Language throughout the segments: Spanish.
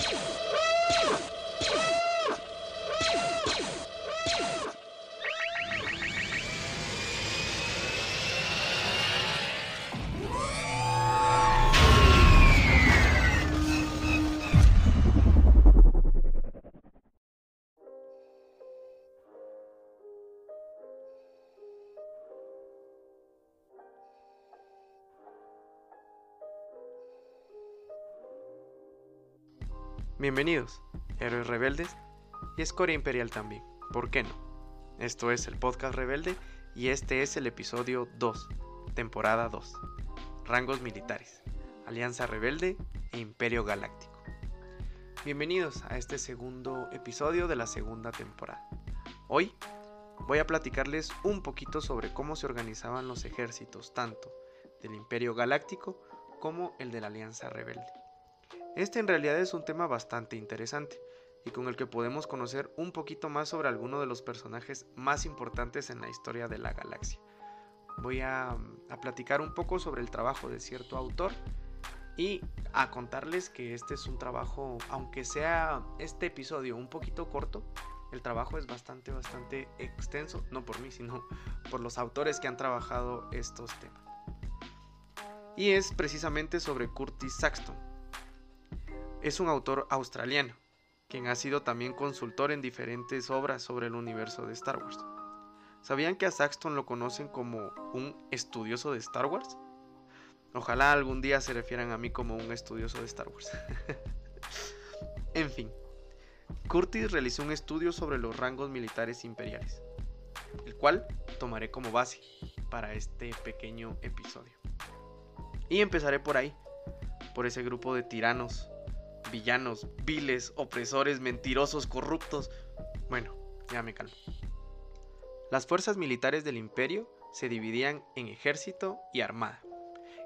Let's go. Bienvenidos, héroes rebeldes y escoria imperial también, ¿por qué no? Esto es el podcast rebelde y este es el episodio 2, temporada 2, rangos militares, Alianza Rebelde e Imperio Galáctico. Bienvenidos a este segundo episodio de la segunda temporada. Hoy voy a platicarles un poquito sobre cómo se organizaban los ejércitos tanto del Imperio Galáctico como el de la Alianza Rebelde. Este en realidad es un tema bastante interesante y con el que podemos conocer un poquito más sobre alguno de los personajes más importantes en la historia de la galaxia. Voy a, platicar un poco sobre el trabajo de cierto autor y a contarles que este es un trabajo, aunque sea este episodio un poquito corto, el trabajo es bastante, bastante extenso, no por mí, sino por los autores que han trabajado estos temas. Y es precisamente sobre Curtis Saxton, es un autor australiano, quien ha sido también consultor en diferentes obras sobre el universo de Star Wars. ¿Sabían que a Saxton lo conocen como un estudioso de Star Wars? Ojalá algún día se refieran a mí como un estudioso de Star Wars. en fin, Curtis realizó un estudio sobre los rangos militares imperiales, el cual tomaré como base para este pequeño episodio. Y empezaré por ahí, por ese grupo de tiranos villanos, viles, opresores, mentirosos, corruptos. Bueno, ya me calmo. Las fuerzas militares del imperio se dividían en ejército y armada.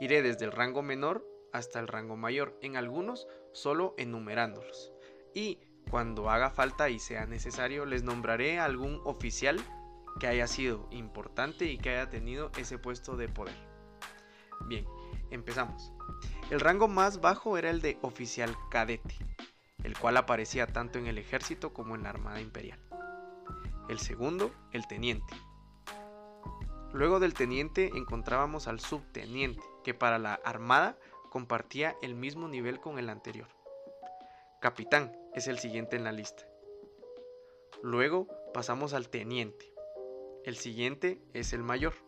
Iré desde el rango menor hasta el rango mayor, en algunos solo enumerándolos. Y cuando haga falta y sea necesario, les nombraré algún oficial que haya sido importante y que haya tenido ese puesto de poder. Bien, empezamos. El rango más bajo era el de oficial cadete, el cual aparecía tanto en el ejército como en la Armada Imperial. El segundo, el teniente. Luego del teniente encontrábamos al subteniente, que para la Armada compartía el mismo nivel con el anterior. Capitán es el siguiente en la lista. Luego pasamos al teniente. El siguiente es el mayor.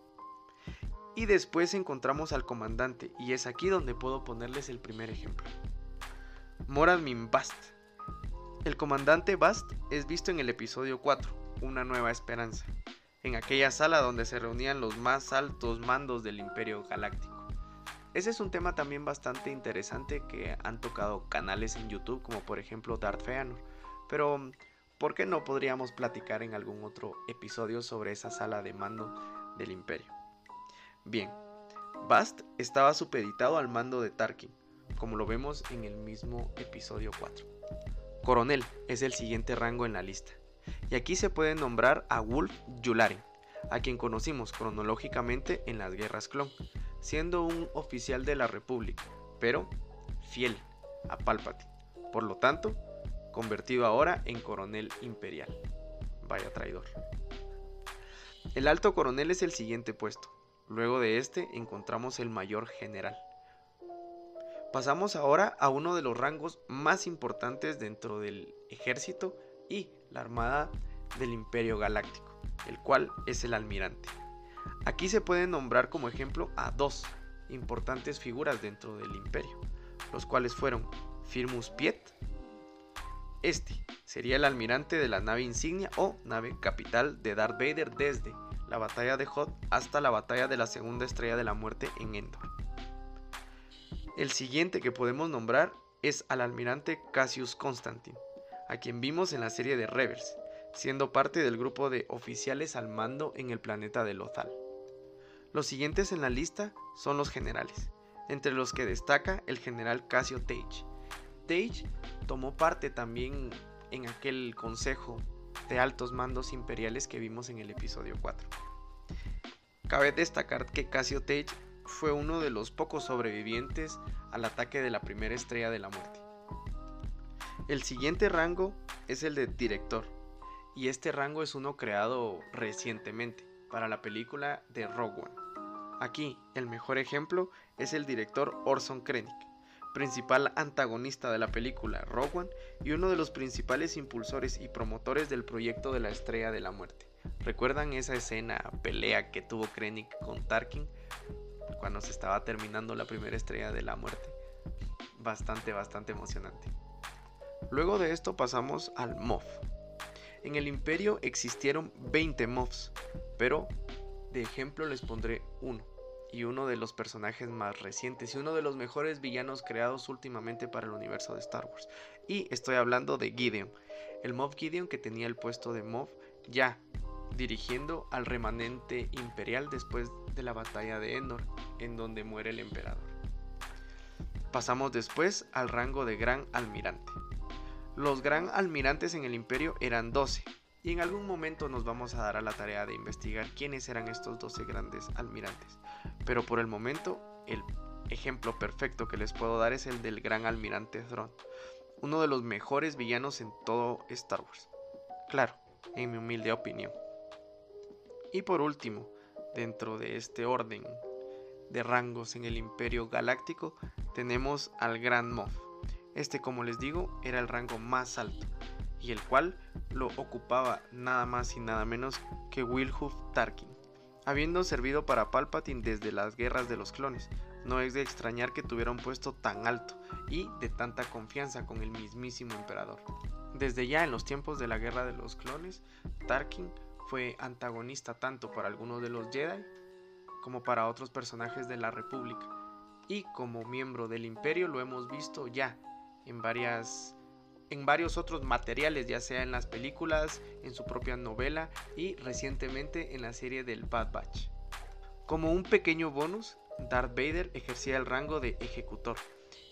Y después encontramos al comandante, y es aquí donde puedo ponerles el primer ejemplo. Moran Min Bast. El comandante Bast es visto en el episodio 4, Una nueva esperanza, en aquella sala donde se reunían los más altos mandos del Imperio Galáctico. Ese es un tema también bastante interesante que han tocado canales en YouTube, como por ejemplo Darth Feanor. Pero, ¿por qué no podríamos platicar en algún otro episodio sobre esa sala de mando del Imperio? Bien, Bast estaba supeditado al mando de Tarkin, como lo vemos en el mismo episodio 4. Coronel es el siguiente rango en la lista, y aquí se puede nombrar a Wolf Yularen, a quien conocimos cronológicamente en las guerras clon, siendo un oficial de la República, pero fiel a Palpatine, por lo tanto, convertido ahora en coronel imperial. Vaya traidor. El alto coronel es el siguiente puesto, Luego de este encontramos el mayor general. Pasamos ahora a uno de los rangos más importantes dentro del ejército y la armada del Imperio Galáctico, el cual es el almirante. Aquí se pueden nombrar como ejemplo a dos importantes figuras dentro del imperio, los cuales fueron Firmus Piet. Este sería el almirante de la nave insignia o nave capital de Darth Vader desde la batalla de Hoth hasta la batalla de la segunda estrella de la muerte en Endor. El siguiente que podemos nombrar es al almirante Cassius Constantine, a quien vimos en la serie de Rebels, siendo parte del grupo de oficiales al mando en el planeta de Lothal. Los siguientes en la lista son los generales, entre los que destaca el general Cassio Tage. Tage tomó parte también en aquel consejo de altos mandos imperiales que vimos en el episodio 4. Cabe destacar que Cassio Tage fue uno de los pocos sobrevivientes al ataque de la primera estrella de la muerte. El siguiente rango es el de director, y este rango es uno creado recientemente para la película de Rogue One. Aquí, el mejor ejemplo es el director Orson Krennic, principal antagonista de la película Rogue One y uno de los principales impulsores y promotores del proyecto de la Estrella de la Muerte. ¿Recuerdan esa escena, pelea que tuvo Krennic con Tarkin cuando se estaba terminando la primera Estrella de la Muerte? Bastante, bastante emocionante. Luego de esto pasamos al MOF. En el Imperio existieron 20 MOFs, pero de ejemplo les pondré uno y uno de los personajes más recientes y uno de los mejores villanos creados últimamente para el universo de Star Wars. Y estoy hablando de Gideon, el Moff Gideon que tenía el puesto de Moff ya dirigiendo al remanente imperial después de la batalla de Endor, en donde muere el emperador. Pasamos después al rango de gran almirante. Los gran almirantes en el imperio eran 12, y en algún momento nos vamos a dar a la tarea de investigar quiénes eran estos 12 grandes almirantes. Pero por el momento, el ejemplo perfecto que les puedo dar es el del gran almirante Thrawn, uno de los mejores villanos en todo Star Wars. Claro, en mi humilde opinión. Y por último, dentro de este orden de rangos en el Imperio Galáctico, tenemos al Gran Moff. Este, como les digo, era el rango más alto, y el cual lo ocupaba nada más y nada menos que Wilhuf Tarkin habiendo servido para Palpatine desde las guerras de los clones. No es de extrañar que tuviera un puesto tan alto y de tanta confianza con el mismísimo emperador. Desde ya en los tiempos de la guerra de los clones, Tarkin fue antagonista tanto para algunos de los Jedi como para otros personajes de la República. Y como miembro del imperio lo hemos visto ya en varias en varios otros materiales, ya sea en las películas, en su propia novela y recientemente en la serie del Bad Batch. Como un pequeño bonus, Darth Vader ejercía el rango de ejecutor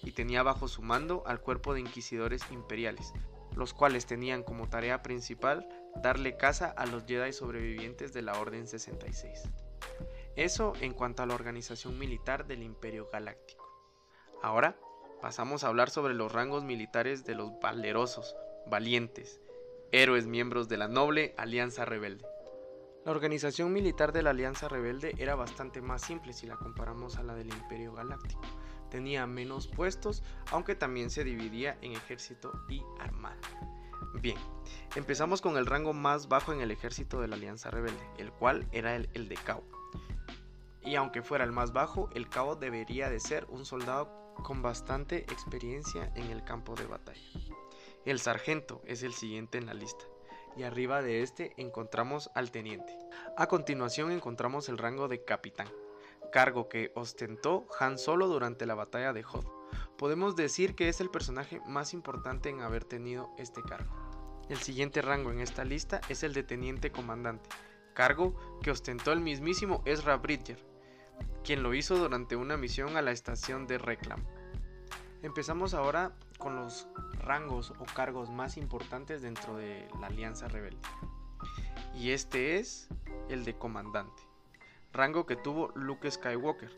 y tenía bajo su mando al cuerpo de inquisidores imperiales, los cuales tenían como tarea principal darle caza a los Jedi sobrevivientes de la Orden 66. Eso en cuanto a la organización militar del Imperio Galáctico. Ahora pasamos a hablar sobre los rangos militares de los valerosos, valientes, héroes miembros de la noble Alianza Rebelde. La organización militar de la Alianza Rebelde era bastante más simple si la comparamos a la del Imperio Galáctico. Tenía menos puestos, aunque también se dividía en ejército y armada. Bien, empezamos con el rango más bajo en el ejército de la Alianza Rebelde, el cual era el, el de Cabo. Y aunque fuera el más bajo, el Cabo debería de ser un soldado con bastante experiencia en el campo de batalla. El sargento es el siguiente en la lista, y arriba de este encontramos al teniente. A continuación encontramos el rango de capitán, cargo que ostentó Han Solo durante la batalla de Hoth. Podemos decir que es el personaje más importante en haber tenido este cargo. El siguiente rango en esta lista es el de teniente comandante, cargo que ostentó el mismísimo Ezra Bridger, quien lo hizo durante una misión a la estación de Reclam. Empezamos ahora con los rangos o cargos más importantes dentro de la Alianza Rebelde. Y este es el de comandante, rango que tuvo Luke Skywalker,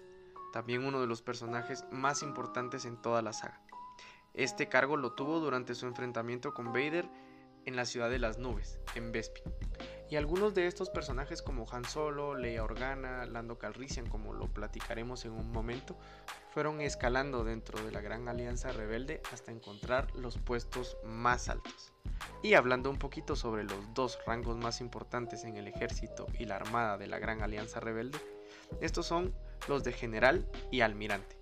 también uno de los personajes más importantes en toda la saga. Este cargo lo tuvo durante su enfrentamiento con Vader en la ciudad de las nubes, en Bespin. Y algunos de estos personajes como Han Solo, Leia Organa, Lando Calrissian, como lo platicaremos en un momento, fueron escalando dentro de la Gran Alianza Rebelde hasta encontrar los puestos más altos. Y hablando un poquito sobre los dos rangos más importantes en el ejército y la armada de la Gran Alianza Rebelde, estos son los de general y almirante.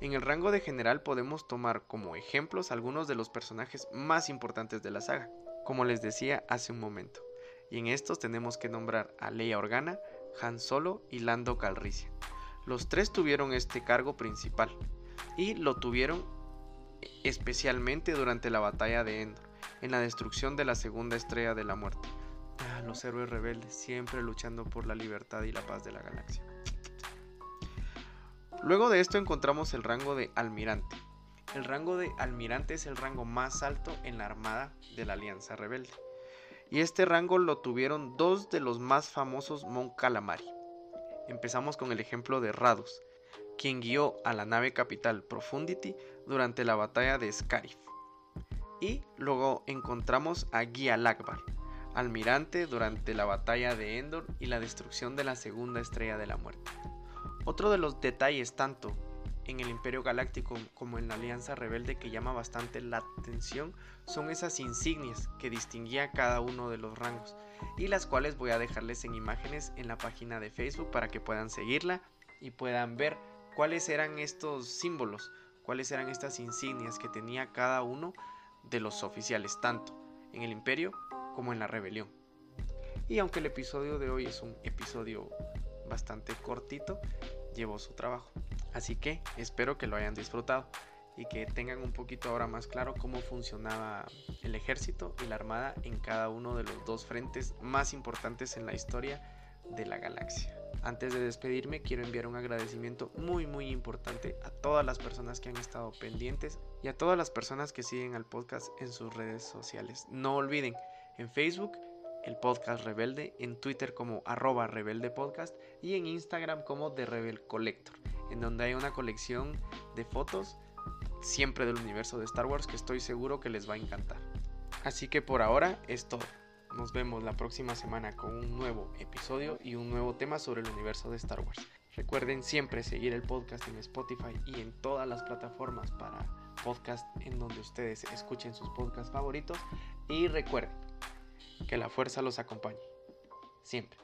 En el rango de general podemos tomar como ejemplos algunos de los personajes más importantes de la saga, como les decía hace un momento y en estos tenemos que nombrar a Leia Organa, Han Solo y Lando Calrissian. Los tres tuvieron este cargo principal y lo tuvieron especialmente durante la batalla de Endor, en la destrucción de la segunda estrella de la muerte. Ah, los héroes rebeldes siempre luchando por la libertad y la paz de la galaxia. Luego de esto encontramos el rango de almirante. El rango de almirante es el rango más alto en la armada de la Alianza Rebelde y este rango lo tuvieron dos de los más famosos Mon Calamari. Empezamos con el ejemplo de Rados, quien guió a la nave capital Profundity durante la batalla de Scarif. Y luego encontramos a Guía Lakbar, almirante durante la batalla de Endor y la destrucción de la segunda estrella de la muerte. Otro de los detalles tanto en el Imperio Galáctico como en la Alianza Rebelde que llama bastante la atención son esas insignias que distinguía cada uno de los rangos y las cuales voy a dejarles en imágenes en la página de Facebook para que puedan seguirla y puedan ver cuáles eran estos símbolos, cuáles eran estas insignias que tenía cada uno de los oficiales, tanto en el Imperio como en la Rebelión. Y aunque el episodio de hoy es un episodio bastante cortito, llevó su trabajo. Así que espero que lo hayan disfrutado y que tengan un poquito ahora más claro cómo funcionaba el ejército y la armada en cada uno de los dos frentes más importantes en la historia de la galaxia. Antes de despedirme quiero enviar un agradecimiento muy muy importante a todas las personas que han estado pendientes y a todas las personas que siguen al podcast en sus redes sociales. No olviden, en Facebook el podcast Rebelde, en Twitter como arroba Rebelde Podcast y en Instagram como The Rebel Collector, en donde hay una colección de fotos siempre del universo de Star Wars que estoy seguro que les va a encantar. Así que por ahora es todo. Nos vemos la próxima semana con un nuevo episodio y un nuevo tema sobre el universo de Star Wars. Recuerden siempre seguir el podcast en Spotify y en todas las plataformas para podcast en donde ustedes escuchen sus podcasts favoritos. Y recuerden, que la fuerza los acompañe. Siempre.